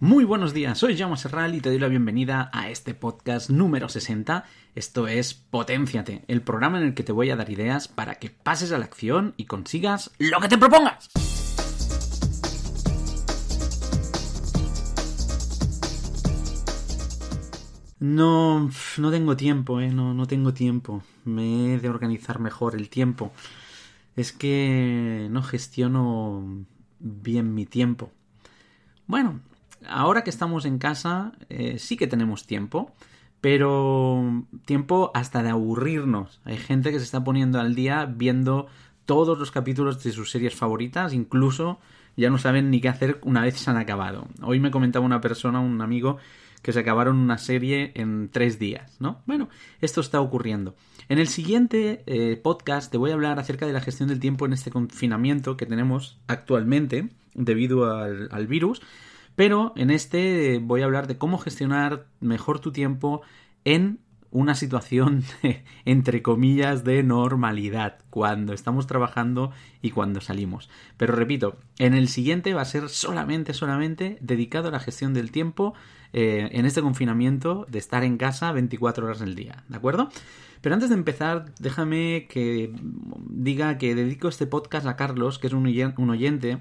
Muy buenos días, soy Jaume Serral y te doy la bienvenida a este podcast número 60. Esto es Potenciate, el programa en el que te voy a dar ideas para que pases a la acción y consigas lo que te propongas. No, no tengo tiempo, ¿eh? No, no tengo tiempo. Me he de organizar mejor el tiempo. Es que no gestiono bien mi tiempo. Bueno, ahora que estamos en casa, eh, sí que tenemos tiempo, pero tiempo hasta de aburrirnos. Hay gente que se está poniendo al día viendo todos los capítulos de sus series favoritas, incluso ya no saben ni qué hacer una vez se han acabado. Hoy me comentaba una persona, un amigo, que se acabaron una serie en tres días, ¿no? Bueno, esto está ocurriendo. En el siguiente eh, podcast te voy a hablar acerca de la gestión del tiempo en este confinamiento que tenemos actualmente debido al, al virus, pero en este voy a hablar de cómo gestionar mejor tu tiempo en una situación entre comillas de normalidad cuando estamos trabajando y cuando salimos. Pero repito, en el siguiente va a ser solamente, solamente dedicado a la gestión del tiempo eh, en este confinamiento de estar en casa 24 horas al día, ¿de acuerdo? Pero antes de empezar, déjame que diga que dedico este podcast a Carlos, que es un oyente,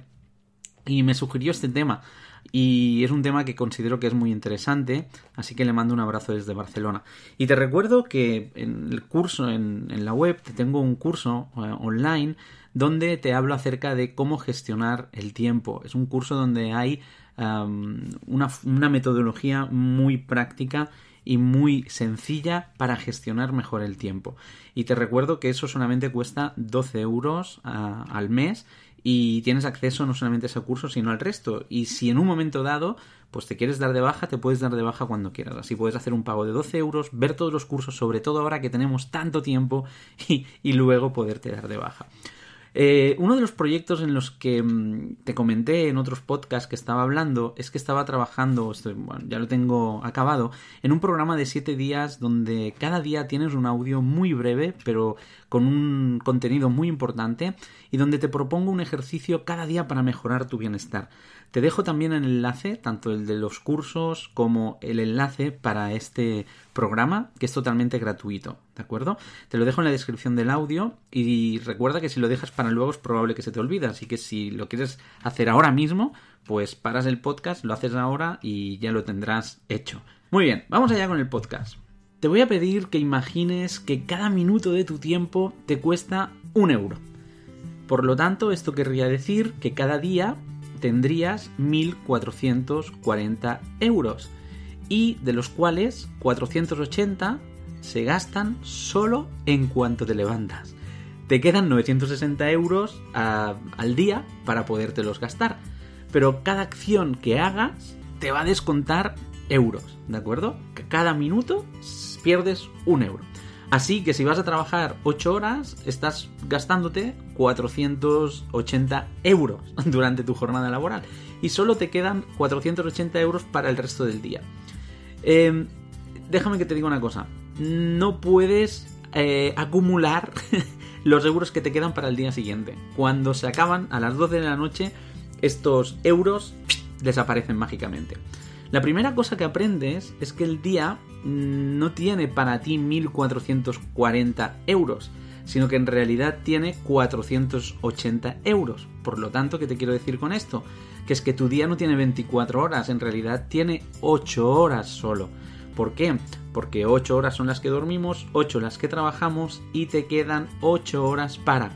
y me sugirió este tema y es un tema que considero que es muy interesante, así que le mando un abrazo desde Barcelona. Y te recuerdo que en el curso, en, la web, te tengo un curso eh, online donde te hablo acerca de cómo gestionar el tiempo. Es un curso donde hay una, una metodología muy práctica y muy sencilla para gestionar mejor el tiempo. Y te recuerdo que eso solamente cuesta 12 euros ah, al mes y tienes acceso no solamente a ese curso, sino al resto. Y si en un momento dado, pues te quieres dar de baja, te puedes dar de baja cuando quieras. Así puedes hacer un pago de 12 euros, ver todos los cursos, sobre todo ahora que tenemos tanto tiempo, y, y luego poderte dar de baja. Eh, uno de los proyectos en los que mm, te comenté en otros podcasts que estaba hablando es que estaba trabajando, bueno, ya lo tengo acabado, en un programa de 7 días donde cada día tienes un audio muy breve, pero con un contenido muy importante y donde te propongo un ejercicio cada día para mejorar tu bienestar. Te dejo también el enlace, tanto el de los cursos como el enlace para este programa, que es totalmente gratuito, ¿de acuerdo? Te lo dejo en la descripción del audio y recuerda que si lo dejas para luego es probable que se te olvide, así que si lo quieres hacer ahora mismo, pues paras el podcast, lo haces ahora y ya lo tendrás hecho. Muy bien, vamos allá con el podcast. Te voy a pedir que imagines que cada minuto de tu tiempo te cuesta un euro. Por lo tanto, esto querría decir que cada día tendrías 1.440 euros y de los cuales 480 se gastan solo en cuanto te levantas. Te quedan 960 euros al día para podértelos gastar, pero cada acción que hagas te va a descontar euros, ¿de acuerdo? Cada minuto pierdes un euro. Así que si vas a trabajar 8 horas, estás gastándote 480 euros durante tu jornada laboral. Y solo te quedan 480 euros para el resto del día. Em, déjame que te diga una cosa. No puedes eh, acumular los euros que te quedan para el día siguiente. Cuando se acaban a las 12 de la noche, estos euros desaparecen mágicamente. La primera cosa que aprendes es que el día no tiene para ti 1440 euros. sino que en realidad tiene 480 euros. Por lo tanto, ¿qué te quiero decir con esto? Que es que tu día no tiene 24 horas, en realidad tiene 8 horas solo. ¿Por qué? Porque 8 horas son las que dormimos, 8 las que trabajamos y te quedan 8 horas para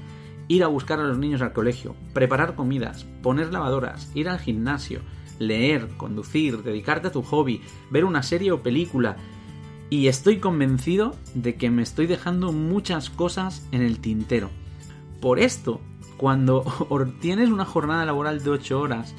ir a buscar a los niños al colegio, preparar comidas, poner lavadoras, ir al gimnasio, leer, conducir, dedicarte a tu hobby, ver una serie o película. Y estoy convencido de que me estoy dejando muchas cosas en el tintero. Por esto, cuando tienes una jornada laboral de 8 horas,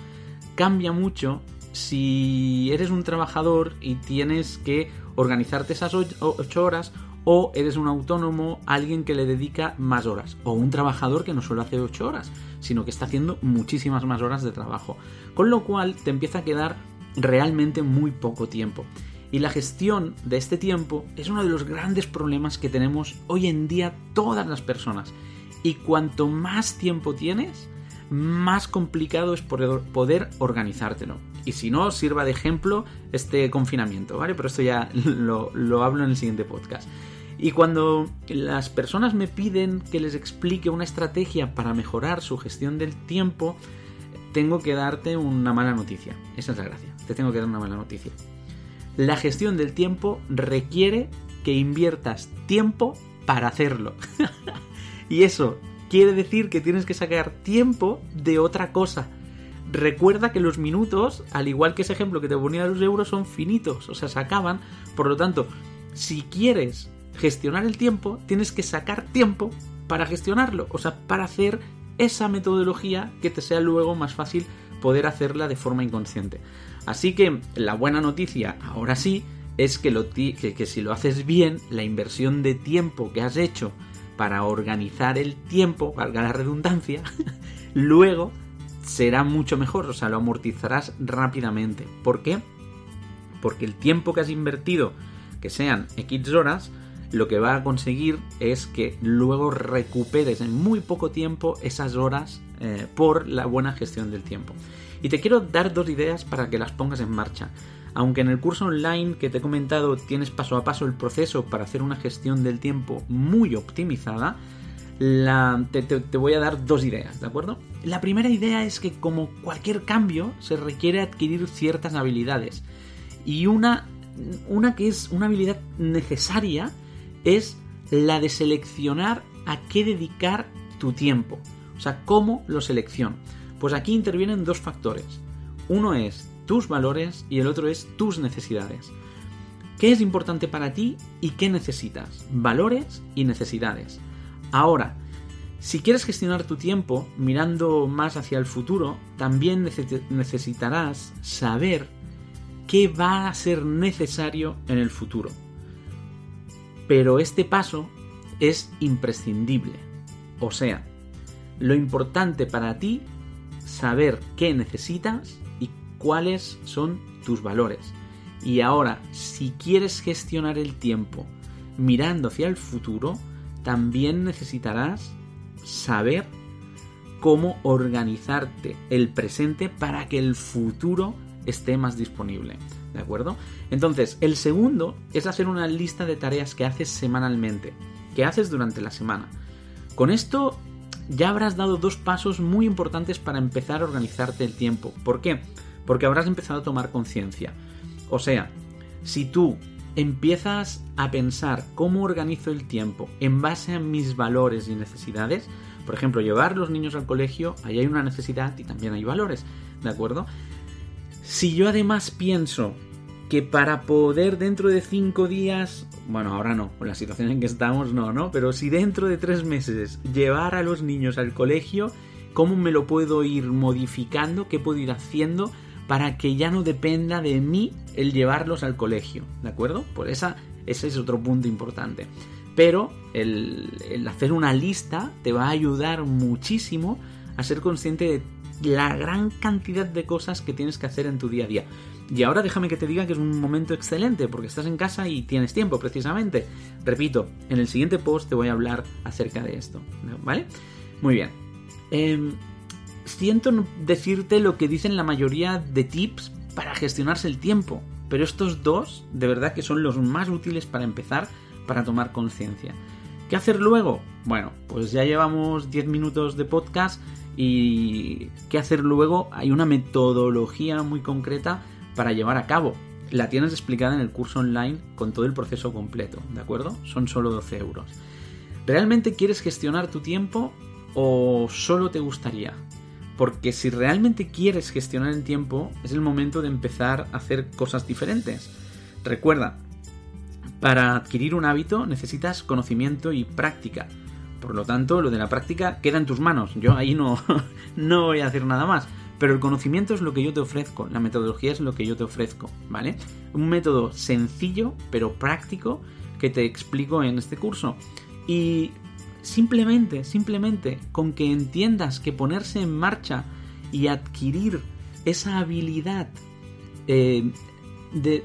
cambia mucho si eres un trabajador y tienes que organizarte esas 8 horas o eres un autónomo, alguien que le dedica más horas, o un trabajador que no solo hace 8 horas, sino que está haciendo muchísimas más horas de trabajo. Con lo cual te empieza a quedar realmente muy poco tiempo. Y la gestión de este tiempo es uno de los grandes problemas que tenemos hoy en día todas las personas. Y cuanto más tiempo tienes, más complicado es poder organizártelo. Y si no, sirva de ejemplo este confinamiento, ¿vale? Pero esto ya lo, lo hablo en el siguiente podcast. Y cuando las personas me piden que les explique una estrategia para mejorar su gestión del tiempo, tengo que darte una mala noticia. Esa es la gracia. Te tengo que dar una mala noticia. La gestión del tiempo requiere que inviertas tiempo para hacerlo. y eso quiere decir que tienes que sacar tiempo de otra cosa. Recuerda que los minutos, al igual que ese ejemplo que te ponía de los euros, son finitos, o sea, se acaban. Por lo tanto, si quieres gestionar el tiempo, tienes que sacar tiempo para gestionarlo, o sea, para hacer esa metodología que te sea luego más fácil poder hacerla de forma inconsciente. Así que la buena noticia, ahora sí, es que, lo que, si lo haces bien, la inversión de tiempo que has hecho para organizar el tiempo, valga la redundancia, luego será mucho mejor, o sea, lo amortizarás rápidamente. ¿Por qué? Porque el tiempo que has invertido, que sean X horas, lo que va a conseguir es que luego recuperes en muy poco tiempo esas horas eh, por la buena gestión del tiempo. Y te quiero dar dos ideas para que las pongas en marcha. Aunque en el curso online que te he comentado tienes paso a paso el proceso para hacer una gestión del tiempo muy optimizada, te, te, voy a dar dos ideas, ¿de acuerdo? La primera idea es que como cualquier cambio se requiere adquirir ciertas habilidades. Y una, una que es una habilidad necesaria es la de seleccionar a qué dedicar tu tiempo. O sea, ¿cómo lo selecciono? Pues aquí intervienen dos factores. Uno es tus valores y el otro es tus necesidades. ¿Qué es importante para ti y qué necesitas? Valores y necesidades. Ahora, si quieres gestionar tu tiempo mirando más hacia el futuro, también necesitarás saber qué va a ser necesario en el futuro. Pero este paso es imprescindible. O sea, lo importante para ti saber qué necesitas y cuáles son tus valores. Y ahora, si quieres gestionar el tiempo mirando hacia el futuro, también necesitarás saber cómo organizarte el presente para que el futuro esté más disponible. ¿De acuerdo? Entonces, el segundo es hacer una lista de tareas que haces semanalmente, que haces durante la semana. Con esto ya habrás dado dos pasos muy importantes para empezar a organizarte el tiempo. ¿Por qué? Porque habrás empezado a tomar conciencia. O sea, si tú empiezas a pensar cómo organizo el tiempo en base a mis valores y necesidades, por ejemplo, llevar los niños al colegio, ahí hay una necesidad y también hay valores, ¿de acuerdo? Si yo además pienso que para poder dentro de cinco días, bueno, ahora no, con la situación en que estamos no, ¿no? Pero si dentro de tres meses llevar a los niños al colegio, ¿cómo me lo puedo ir modificando? ¿Qué puedo ir haciendo para que ya no dependa de mí el llevarlos al colegio? ¿De acuerdo? Pues esa, ese es otro punto importante. Pero el, el hacer una lista te va a ayudar muchísimo a ser consciente de la gran cantidad de cosas que tienes que hacer en tu día a día. Y ahora déjame que te diga que es un momento excelente porque estás en casa y tienes tiempo precisamente. Repito, en el siguiente post te voy a hablar acerca de esto. ¿Vale? Muy bien. Em, siento decirte lo que dicen la mayoría de tips para gestionarse el tiempo, pero estos dos de verdad que son los más útiles para empezar, para tomar conciencia. ¿Qué hacer luego? Bueno, pues ya llevamos 10 minutos de podcast y ¿qué hacer luego? Hay una metodología muy concreta para llevar a cabo. La tienes explicada en el curso online con todo el proceso completo, ¿de acuerdo? Son solo 12 euros. ¿Realmente quieres gestionar tu tiempo o solo te gustaría? Porque si realmente quieres gestionar el tiempo, es el momento de empezar a hacer cosas diferentes. Recuerda, para adquirir un hábito necesitas conocimiento y práctica. Por lo tanto, lo de la práctica queda en tus manos. Yo ahí no, no voy a hacer nada más. Pero el conocimiento es lo que yo te ofrezco, la metodología es lo que yo te ofrezco, ¿vale? Un método sencillo pero práctico que te explico en este curso. Y simplemente, simplemente con que entiendas que ponerse en marcha y adquirir esa habilidad eh, de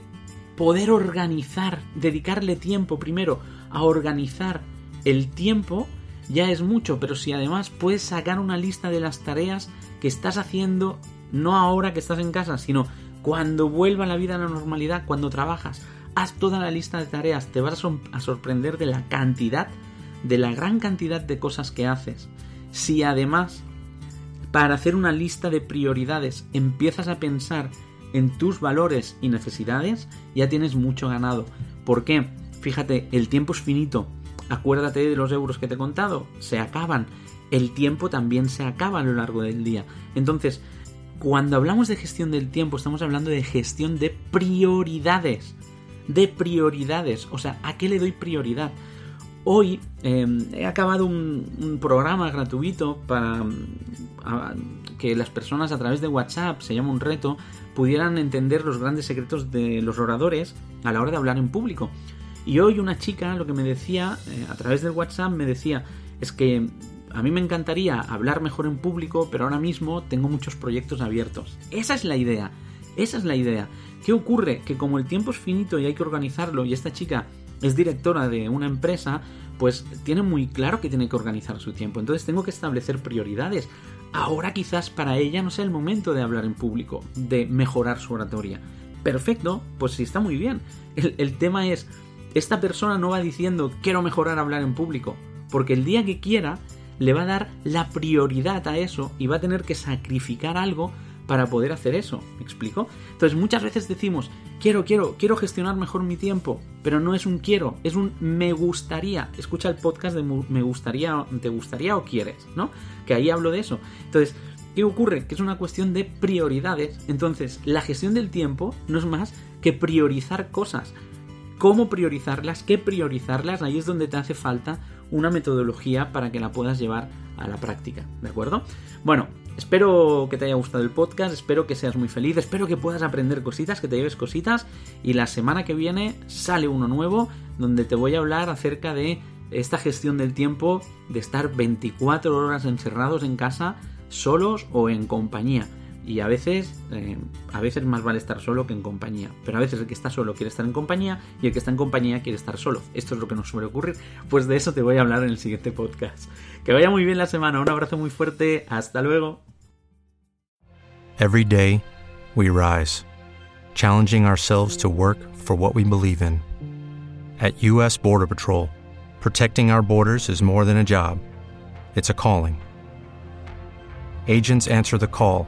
poder organizar, dedicarle tiempo primero a organizar el tiempo, ya es mucho, pero si además puedes sacar una lista de las tareas que estás haciendo, no ahora que estás en casa, sino cuando vuelva la vida a la normalidad, cuando trabajas, haz toda la lista de tareas, te vas a, sorprender de la cantidad, de la gran cantidad de cosas que haces. Si además, para hacer una lista de prioridades, empiezas a pensar en tus valores y necesidades, ya tienes mucho ganado. ¿Por qué? Fíjate, el tiempo es finito. Acuérdate de los euros que te he contado, se acaban. El tiempo también se acaba a lo largo del día. Entonces, cuando hablamos de gestión del tiempo, estamos hablando de gestión de prioridades. De prioridades. O sea, ¿a qué le doy prioridad? Hoy em, he acabado un, programa gratuito para que las personas a través de WhatsApp, se llama un reto, pudieran entender los grandes secretos de los oradores a la hora de hablar en público. Y hoy una chica lo que me decía, eh, a través del WhatsApp, me decía, es que a mí me encantaría hablar mejor en público, pero ahora mismo tengo muchos proyectos abiertos. Esa es la idea, esa es la idea. ¿Qué ocurre? Que como el tiempo es finito y hay que organizarlo, y esta chica es directora de una empresa, pues tiene muy claro que tiene que organizar su tiempo. Entonces tengo que establecer prioridades. Ahora quizás para ella no sea el momento de hablar en público, de mejorar su oratoria. Perfecto, pues sí está muy bien. El, tema es, esta persona no va diciendo quiero mejorar hablar en público, porque el día que quiera le va a dar la prioridad a eso y va a tener que sacrificar algo para poder hacer eso. ¿Me explico? Entonces muchas veces decimos, quiero, quiero, quiero gestionar mejor mi tiempo, pero no es un quiero, es un me gustaría. Escucha el podcast de me gustaría, te gustaría o quieres, ¿no? Que ahí hablo de eso. Entonces, ¿qué ocurre? Que es una cuestión de prioridades. Entonces, la gestión del tiempo no es más que priorizar cosas. ¿Cómo priorizarlas? ¿Qué priorizarlas? Ahí es donde te hace falta una metodología para que la puedas llevar a la práctica, ¿de acuerdo? Bueno, espero que te haya gustado el podcast, espero que seas muy feliz, espero que puedas aprender cositas, que te lleves cositas y la semana que viene sale uno nuevo donde te voy a hablar acerca de esta gestión del tiempo de estar 24 horas encerrados en casa, solos o en compañía y a veces, eh, a veces más vale estar solo que en compañía. Pero a veces el que está solo quiere estar en compañía y el que está en compañía quiere estar solo. Esto es lo que nos suele ocurrir. Pues de eso te voy a hablar en el siguiente podcast. Que vaya muy bien la semana. Un abrazo muy fuerte. Hasta luego. Every day we rise, challenging ourselves to work for what we believe in. At US Border Patrol, protecting our borders is more than a job. It's a calling. Agents answer the call